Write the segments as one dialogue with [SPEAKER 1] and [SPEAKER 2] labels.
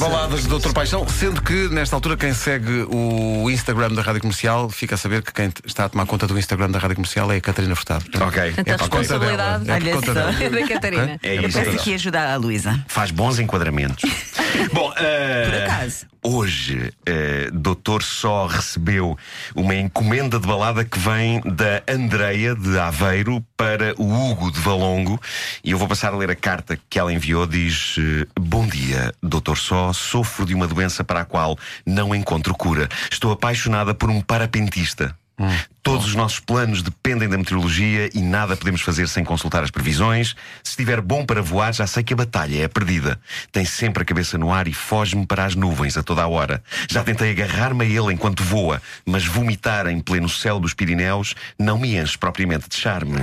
[SPEAKER 1] As baladas do Dr. Paixão, sendo que nesta altura quem segue o Instagram da Rádio Comercial fica a saber que quem está a tomar conta do Instagram da Rádio Comercial é a Catarina Furtado.
[SPEAKER 2] Ok.
[SPEAKER 3] Portanto, a
[SPEAKER 1] por conta dela.
[SPEAKER 3] responsabilidade
[SPEAKER 1] É por
[SPEAKER 3] olha
[SPEAKER 1] conta dela.
[SPEAKER 3] é da Catarina.
[SPEAKER 2] É
[SPEAKER 4] Eu
[SPEAKER 2] isso.
[SPEAKER 4] peço aqui ajudar a Luísa.
[SPEAKER 2] Faz bons enquadramentos. Bom, eh,
[SPEAKER 4] Por acaso.
[SPEAKER 2] Hoje, eh, Doutor Só recebeu uma encomenda de balada que vem da Andreia de Aveiro para o Hugo de Valongo. E eu vou passar a ler a carta que ela enviou. Diz: eh, Bom dia, Doutor Só. Sofro de uma doença para a qual não encontro cura. Estou apaixonada por um parapentista. Todos os nossos planos dependem da meteorologia e nada podemos fazer sem consultar as previsões. Se estiver bom para voar, já sei que a batalha é perdida. Tem sempre a cabeça no ar e foge-me para as nuvens a toda a hora. Já tentei agarrar-me a ele enquanto voa, mas vomitar em pleno céu dos Pirineus não me enche propriamente de charme.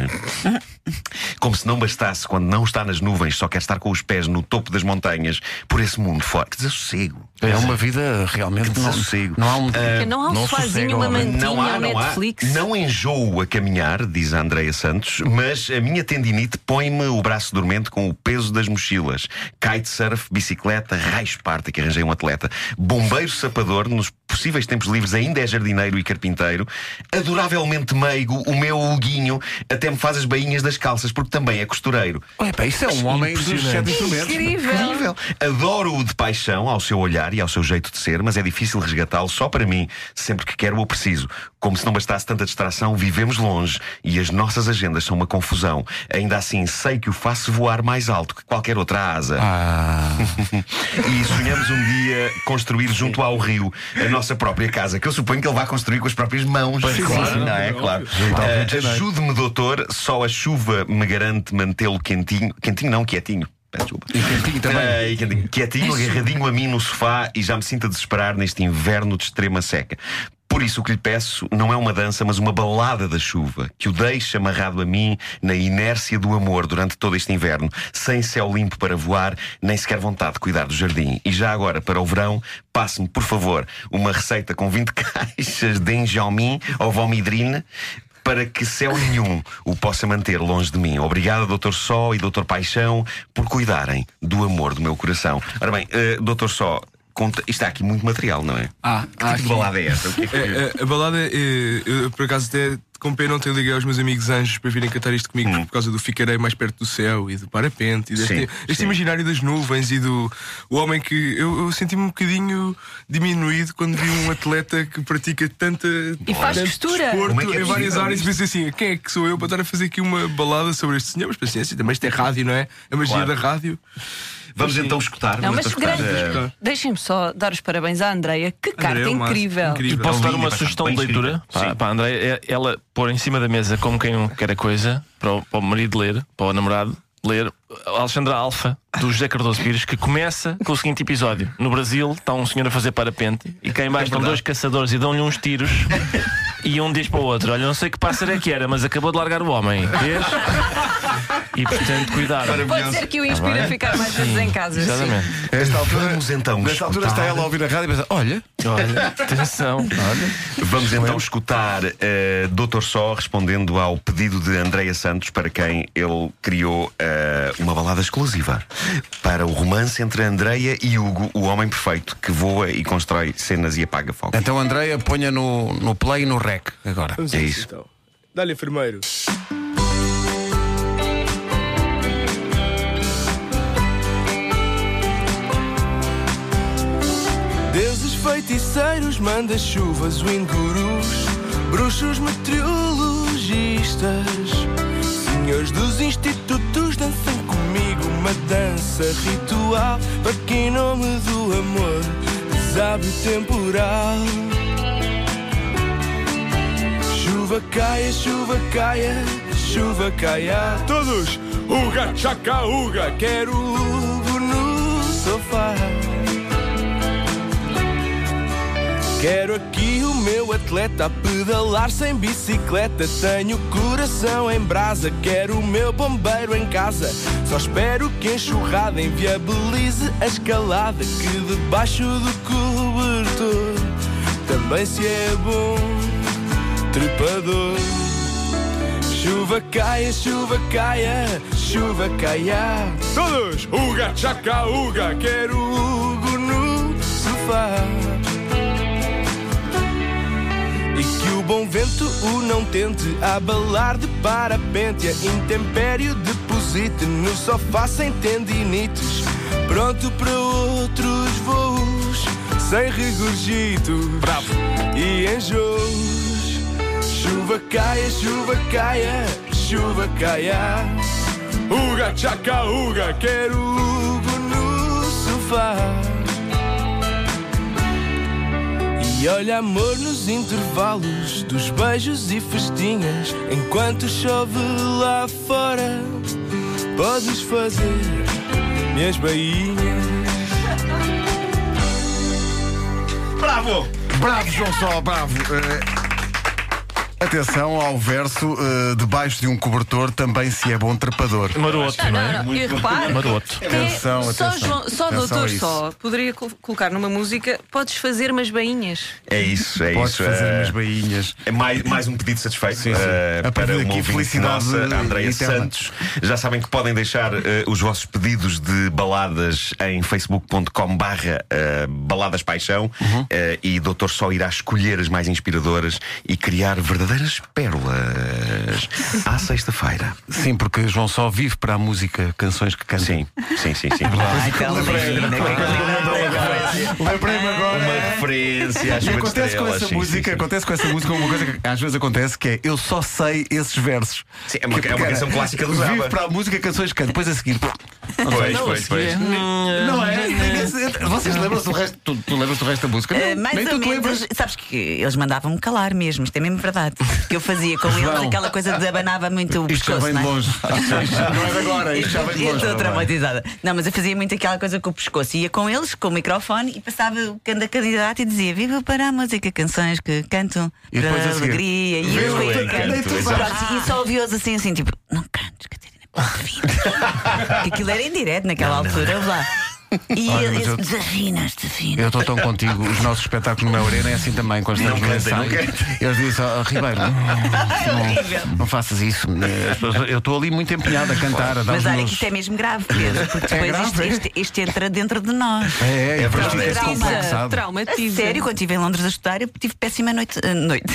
[SPEAKER 2] Como se não bastasse, quando não está nas nuvens, só quer estar com os pés no topo das montanhas, por esse mundo fora. Que desassossego.
[SPEAKER 1] É uma vida realmente.
[SPEAKER 2] Que
[SPEAKER 1] Não,
[SPEAKER 2] desassossego.
[SPEAKER 1] não há um.
[SPEAKER 3] Porque não há um
[SPEAKER 1] não
[SPEAKER 3] sozinho, uma
[SPEAKER 1] homem.
[SPEAKER 3] mantinha,
[SPEAKER 2] Não há,
[SPEAKER 3] um
[SPEAKER 2] não há.
[SPEAKER 3] Netflix.
[SPEAKER 2] Não enjoo a caminhar, diz a Andreia Santos, mas a minha tendinite põe-me o braço dormente com o peso das mochilas. Kitesurf, bicicleta, raio esparta que arranjei um atleta. Bombeiro sapador, nos possíveis tempos livres ainda é jardineiro e carpinteiro. Adoravelmente meigo, o meu Huguinho até me faz as bainhas das calças, porque também é costureiro.
[SPEAKER 1] Ué, pá, isso é um homem instrumentos.
[SPEAKER 3] Incrível.
[SPEAKER 2] Incrível. Adoro-o de paixão, ao seu olhar e ao seu jeito de ser, mas é difícil resgatá-lo só para mim, sempre que quero ou preciso. Como se não bastasse tanta distração, vivemos longe e as nossas agendas são uma confusão. Ainda assim, sei que o faço voar mais alto que qualquer outra asa.
[SPEAKER 1] Ah,
[SPEAKER 2] E sonhamos um dia construir junto ao rio a nossa própria casa, que eu suponho que ele vai construir com as próprias mãos.
[SPEAKER 1] Pois, claro.
[SPEAKER 2] não é? Claro.
[SPEAKER 1] Janeiro.
[SPEAKER 2] Ajude-me, doutor, só a chuva me garante mantê-lo quentinho. Quentinho não, quietinho.
[SPEAKER 1] E quentinho também.
[SPEAKER 2] Ah. Quietinho, agarradinho a mim no sofá e já me sinto a desesperar neste inverno de extrema seca. Por isso, o que lhe peço não é uma dança, mas uma balada da chuva, que o deixe amarrado a mim na inércia do amor durante todo este inverno, sem céu limpo para voar, nem sequer vontade de cuidar do jardim. E já agora, para o verão, passe-me, por favor, uma receita com 20 caixas de enjalmin ou vomidrine para que céu nenhum o possa manter longe de mim. Obrigado, Doutor Só e Doutor Paixão, por cuidarem do amor do meu coração. Ora bem, eh, Doutor Só, conta, isto há aqui muito material, não é?
[SPEAKER 5] Ah,
[SPEAKER 2] Que tipo de balada é esta? O que é que-
[SPEAKER 5] É, é, a balada, é, eu por acaso até com pena não tenho liguei aos meus amigos anjos para virem cantar isto comigo por causa do Ficarei mais perto do céu e do parapente e deste,
[SPEAKER 2] Hum. Sim,
[SPEAKER 5] este
[SPEAKER 2] sim.
[SPEAKER 5] imaginário das nuvens e do o homem que eu, eu senti-me um bocadinho diminuído quando vi um atleta que pratica tanta
[SPEAKER 3] E faz costura.
[SPEAKER 5] desporto
[SPEAKER 2] é é
[SPEAKER 5] em várias
[SPEAKER 2] possível
[SPEAKER 5] áreas e pensei assim, quem é que sou eu para estar a fazer aqui uma balada sobre este senhor? Mas paciência, também isto é rádio, não é? A magia
[SPEAKER 2] Claro.
[SPEAKER 5] da rádio.
[SPEAKER 2] Vamos então escutar.
[SPEAKER 3] Não, mas
[SPEAKER 2] então escutar,
[SPEAKER 3] grande.
[SPEAKER 2] eh,
[SPEAKER 3] Deixem-me só dar os parabéns à Andreia. Que carta
[SPEAKER 5] André é
[SPEAKER 3] incrível.
[SPEAKER 5] incrível.
[SPEAKER 6] E posso
[SPEAKER 2] É
[SPEAKER 6] dar uma sugestão de leitura para,
[SPEAKER 2] Sim.
[SPEAKER 6] para a André? É ela pôr em cima da mesa como quem não quer a coisa, para o, para o marido ler, para o namorado ler, Alexandra Alfa, do José Cardoso Pires, que começa com o seguinte episódio: No Brasil está um senhor a fazer parapente e cá embaixo estão dois caçadores e dão-lhe uns tiros. E um diz para o outro: Olha, não sei que pássaro é que era, mas acabou de largar o homem. Vês? E portanto, cuidado.
[SPEAKER 3] Pode ser que o inspire a ficar mais vezes em casa. sim.
[SPEAKER 6] Exatamente.
[SPEAKER 1] Esta altura,
[SPEAKER 2] Vamos então
[SPEAKER 1] nesta altura está
[SPEAKER 2] escutar-
[SPEAKER 1] ela a ouvir a rádio e pensa: olha,
[SPEAKER 6] Olha, atenção. Olha.
[SPEAKER 2] Vamos então escutar uh, Doutor Só respondendo ao pedido de Andreia Santos, para quem ele criou eh, uma balada exclusiva para o romance entre Andreia e Hugo, o homem perfeito que voa e constrói cenas e apaga fogo.
[SPEAKER 1] então Andreia, ponha no, no play e no rec agora.
[SPEAKER 5] Vamos
[SPEAKER 2] É isso.
[SPEAKER 5] então. Dá-lhe enfermeiro. Feiticeiros, manda-chuvas, wingurus, bruxos meteorologistas, senhores dos institutos, dancem comigo uma dança ritual para que em nome do amor desabe o temporal. Chuva caia, chuva caia, chuva caia. Todos, uga, chaca, uga. Quero Hugo no sofá. Quero aqui o meu atleta a pedalar sem bicicleta. Tenho coração em brasa. Quero o meu bombeiro em casa. Só espero que a enxurrada inviabilize a escalada. Que debaixo do cobertor também se é bom trepador. Chuva caia, chuva caia, chuva caia. Todos, uga, chaca, uga. Quero Hugo no sofá. Que o bom vento o não tente abalar de parapente. A intempério deposite no sofá sem tendinites. Pronto para outros voos, sem regurgito. Bravo! E enjoos. Chuva caia, chuva caia, chuva caia. Uga, tchaca, uga, quero Hugo no sofá. E olha amor nos intervalos dos beijos e festinhas. Enquanto chove lá fora, podes fazer minhas bainhas.
[SPEAKER 2] Bravo!
[SPEAKER 1] Bravo, João Só, bravo. Atenção ao verso eh, debaixo de um cobertor também se é bom trepador.
[SPEAKER 6] Maroto, não é?
[SPEAKER 3] Não, não. E repare,
[SPEAKER 6] Maroto.
[SPEAKER 3] que é
[SPEAKER 1] Atenção,
[SPEAKER 3] só,
[SPEAKER 1] atenção.
[SPEAKER 3] João- só
[SPEAKER 1] Atenção
[SPEAKER 3] doutor só poderia col- colocar numa música podes fazer umas bainhas.
[SPEAKER 2] É isso, é
[SPEAKER 1] Podes
[SPEAKER 2] isso.
[SPEAKER 1] fazer
[SPEAKER 2] eh,
[SPEAKER 1] umas bainhas.
[SPEAKER 2] É mais, mais um pedido satisfeito
[SPEAKER 1] Sim, sim. A
[SPEAKER 2] para uma
[SPEAKER 1] felicidade
[SPEAKER 2] nossa, a Andreia
[SPEAKER 1] eterna.
[SPEAKER 2] Santos. Já sabem que podem deixar eh, os vossos pedidos de baladas em facebook.com barra baladas paixão
[SPEAKER 1] Uhum.
[SPEAKER 2] e doutor só irá escolher as mais inspiradoras e criar verdadeiras pérolas à sexta-feira.
[SPEAKER 1] Sim, porque João Só vive para a música, canções que canta.
[SPEAKER 2] Sim, sim, sim, sim.
[SPEAKER 4] Ai, tão linda,
[SPEAKER 1] Lembrei-me agora.
[SPEAKER 2] Uma referência às
[SPEAKER 1] E acontece com essa
[SPEAKER 2] sim,
[SPEAKER 1] música,
[SPEAKER 2] sim, sim.
[SPEAKER 1] acontece com essa música uma coisa que às vezes acontece que é eu só sei esses versos.
[SPEAKER 2] Sim, é uma-
[SPEAKER 1] Que-
[SPEAKER 2] é uma canção clássica do Zaba.
[SPEAKER 1] Vive para a música, canções que canta. Depois a seguir.
[SPEAKER 2] Pois, pois, pois.
[SPEAKER 1] Não é? Vocês lembram-se do resto? Tu, tu lembras do resto da música?
[SPEAKER 4] Eh,
[SPEAKER 1] Não,
[SPEAKER 4] mais
[SPEAKER 1] nem
[SPEAKER 4] ou
[SPEAKER 1] tu te
[SPEAKER 4] menos.
[SPEAKER 1] lembras.
[SPEAKER 4] Sabes que eles mandavam-me calar mesmo, isto é mesmo verdade. Que eu fazia com
[SPEAKER 1] João.
[SPEAKER 4] eles aquela coisa de abanava muito o
[SPEAKER 1] Isto já
[SPEAKER 4] pescoço.
[SPEAKER 1] vem de
[SPEAKER 4] não é?
[SPEAKER 1] longe. Isto já não é de agora, isto já vem de
[SPEAKER 4] Eu
[SPEAKER 1] longe.
[SPEAKER 4] estou traumatizada. Não, mas eu fazia muito aquela coisa com o pescoço. Ia com eles, com o microfone e passava o cada candidato e dizia: Viva para a música, canções que cantam
[SPEAKER 1] E depois
[SPEAKER 4] para
[SPEAKER 1] a seguir,
[SPEAKER 4] alegria. E
[SPEAKER 2] Viva
[SPEAKER 4] eu
[SPEAKER 2] o
[SPEAKER 4] ia
[SPEAKER 2] encanto, exato.
[SPEAKER 4] E só ouvi-os assim, assim, tipo: Não aquilo era em direto naquela altura. ouve lá. E
[SPEAKER 1] Olha,
[SPEAKER 4] eu,
[SPEAKER 1] mas
[SPEAKER 4] eu,
[SPEAKER 1] eu-
[SPEAKER 4] desafinas, desafinas.
[SPEAKER 1] Eu estou tão contigo. Os nossos espetáculos no meu arena é assim também, quando estamos
[SPEAKER 2] Não
[SPEAKER 1] no
[SPEAKER 2] não
[SPEAKER 1] ensaio. Eles dizem, oh, Ribeiro, não, não faças isso. Pessoas- Eu estou ali muito empenhado a cantar, a dar
[SPEAKER 4] Mas
[SPEAKER 1] os
[SPEAKER 4] olha
[SPEAKER 1] meus...
[SPEAKER 4] que isto é mesmo grave, Pedro, porque depois
[SPEAKER 1] grave,
[SPEAKER 4] isto,
[SPEAKER 1] é?
[SPEAKER 4] isto- isto entra dentro de nós.
[SPEAKER 1] É, é,
[SPEAKER 2] É verdade, é
[SPEAKER 3] traumatiza.
[SPEAKER 4] sério, quando estive em Londres a estudar, eu tive péssima noite. eh, noite.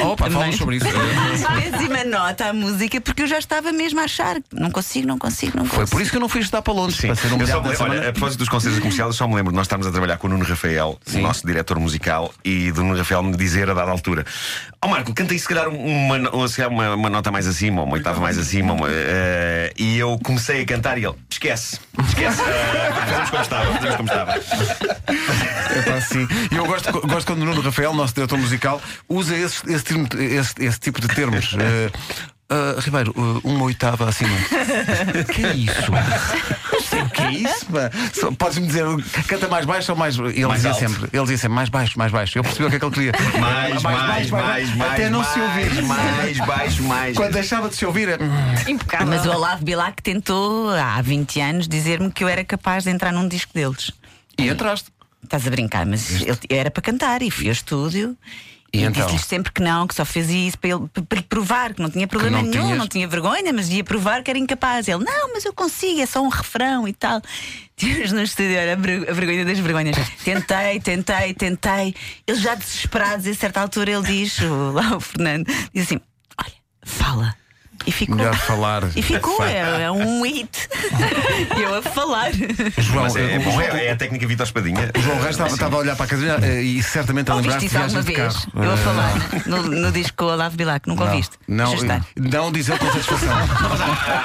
[SPEAKER 1] Opa,
[SPEAKER 4] Também.
[SPEAKER 1] fala sobre isso.
[SPEAKER 4] péssima nota à música, porque eu já estava mesmo a achar não consigo, não consigo, não consigo.
[SPEAKER 1] Foi por isso que eu não fui estudar para Londres,
[SPEAKER 2] Sim.
[SPEAKER 1] para ser
[SPEAKER 2] Eu só olha,
[SPEAKER 1] maneira.
[SPEAKER 2] a propósito dos concertos comerciais, eu só me lembro de nós estarmos a trabalhar com o Nuno Rafael, o nosso diretor musical, e do Nuno Rafael me dizer a dada altura: Ó Marco, canta aí se calhar uma, no- se calhar uma, uma nota mais acima, uma oitava mais acima. uma, eh, e eu comecei a cantar e ele: esquece, esquece, eh, fazemos como estava, fazemos como estava.
[SPEAKER 1] É pá, sim. E eu gosto, gosto quando o Nuno Rafael, nosso diretor musical, usa esse, esse, termo- esse- esse tipo de termos. Eh, ah, Ribeiro, uh, uma oitava acima. que é isso? Não sei o que é isso. pá. Só- Podes-me dizer, canta mais baixo ou mais. Ele
[SPEAKER 2] Mais
[SPEAKER 1] dizia
[SPEAKER 2] alto.
[SPEAKER 1] sempre, ele dizia sempre mais baixo, mais baixo. Eu percebi o que é que ele queria.
[SPEAKER 2] Mais, mais, mais, mais.
[SPEAKER 1] Até não
[SPEAKER 2] mais,
[SPEAKER 1] se ouvir.
[SPEAKER 2] Mais, baixo, mais.
[SPEAKER 1] Quando deixava de se ouvir, é.
[SPEAKER 3] Impecável.
[SPEAKER 4] Mas o Olavo Bilac tentou há 20 anos dizer-me que eu era capaz de entrar num disco deles.
[SPEAKER 1] E entraste.
[SPEAKER 4] Estás a brincar, mas ele era para cantar e fui ao estúdio.
[SPEAKER 1] E então?
[SPEAKER 4] disse-lhes sempre que não, que só fazia isso para, ele, para lhe provar que não tinha problema
[SPEAKER 1] não
[SPEAKER 4] nenhum,
[SPEAKER 1] tinhas-
[SPEAKER 4] não tinha vergonha, mas ia provar que era incapaz. Ele, não, mas eu consigo, é só um refrão e tal. Tínhamos no estúdio, era a ver- a vergonha das vergonhas. Tentei, tentei, tentei. Ele já desesperado, a certa altura, ele diz, o, lá o Fernando, diz assim: olha, fala. E ficou.
[SPEAKER 1] Melhor falar.
[SPEAKER 4] E ficou, é, é um hit. Eu a falar.
[SPEAKER 1] João,
[SPEAKER 2] Mas é, é
[SPEAKER 1] o-
[SPEAKER 2] bom, é, é a técnica Vitor Espadinha.
[SPEAKER 1] o João Reis estava, estava a olhar para a cadeira eh, e certamente a lembrar-se de viagens de
[SPEAKER 4] vez?
[SPEAKER 1] carro.
[SPEAKER 4] Eu a
[SPEAKER 1] Eh,
[SPEAKER 4] falar no, no disco com o Olavo Bilac, nunca
[SPEAKER 1] Não,
[SPEAKER 4] ouviste?
[SPEAKER 1] não,
[SPEAKER 4] estar.
[SPEAKER 1] não diz ele com satisfação.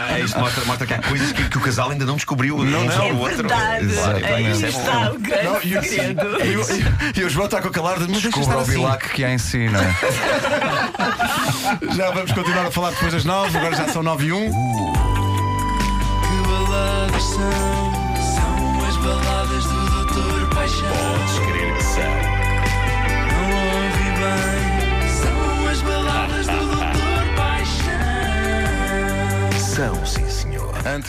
[SPEAKER 2] Ah, isto mostra, mostra que há coisas que, que o casal ainda não descobriu um
[SPEAKER 1] não.
[SPEAKER 2] sobre
[SPEAKER 4] É
[SPEAKER 2] o outro.
[SPEAKER 4] verdade. Aí
[SPEAKER 2] é bom.
[SPEAKER 4] está o grande
[SPEAKER 1] Não, e, o-
[SPEAKER 4] segredo.
[SPEAKER 1] e o- o João está com a calar de
[SPEAKER 7] Descubra o
[SPEAKER 1] assim.
[SPEAKER 7] Bilac que há em si, não é?
[SPEAKER 1] Já vamos continuar a falar depois das nove, agora já são nove e um.
[SPEAKER 5] Que baladas são? São as baladas do Doutor Paixão.
[SPEAKER 2] Podes crer que são.
[SPEAKER 5] Não ouvi bem. São as baladas do Doutor Paixão.
[SPEAKER 2] São, sim, senhor.
[SPEAKER 1] Antes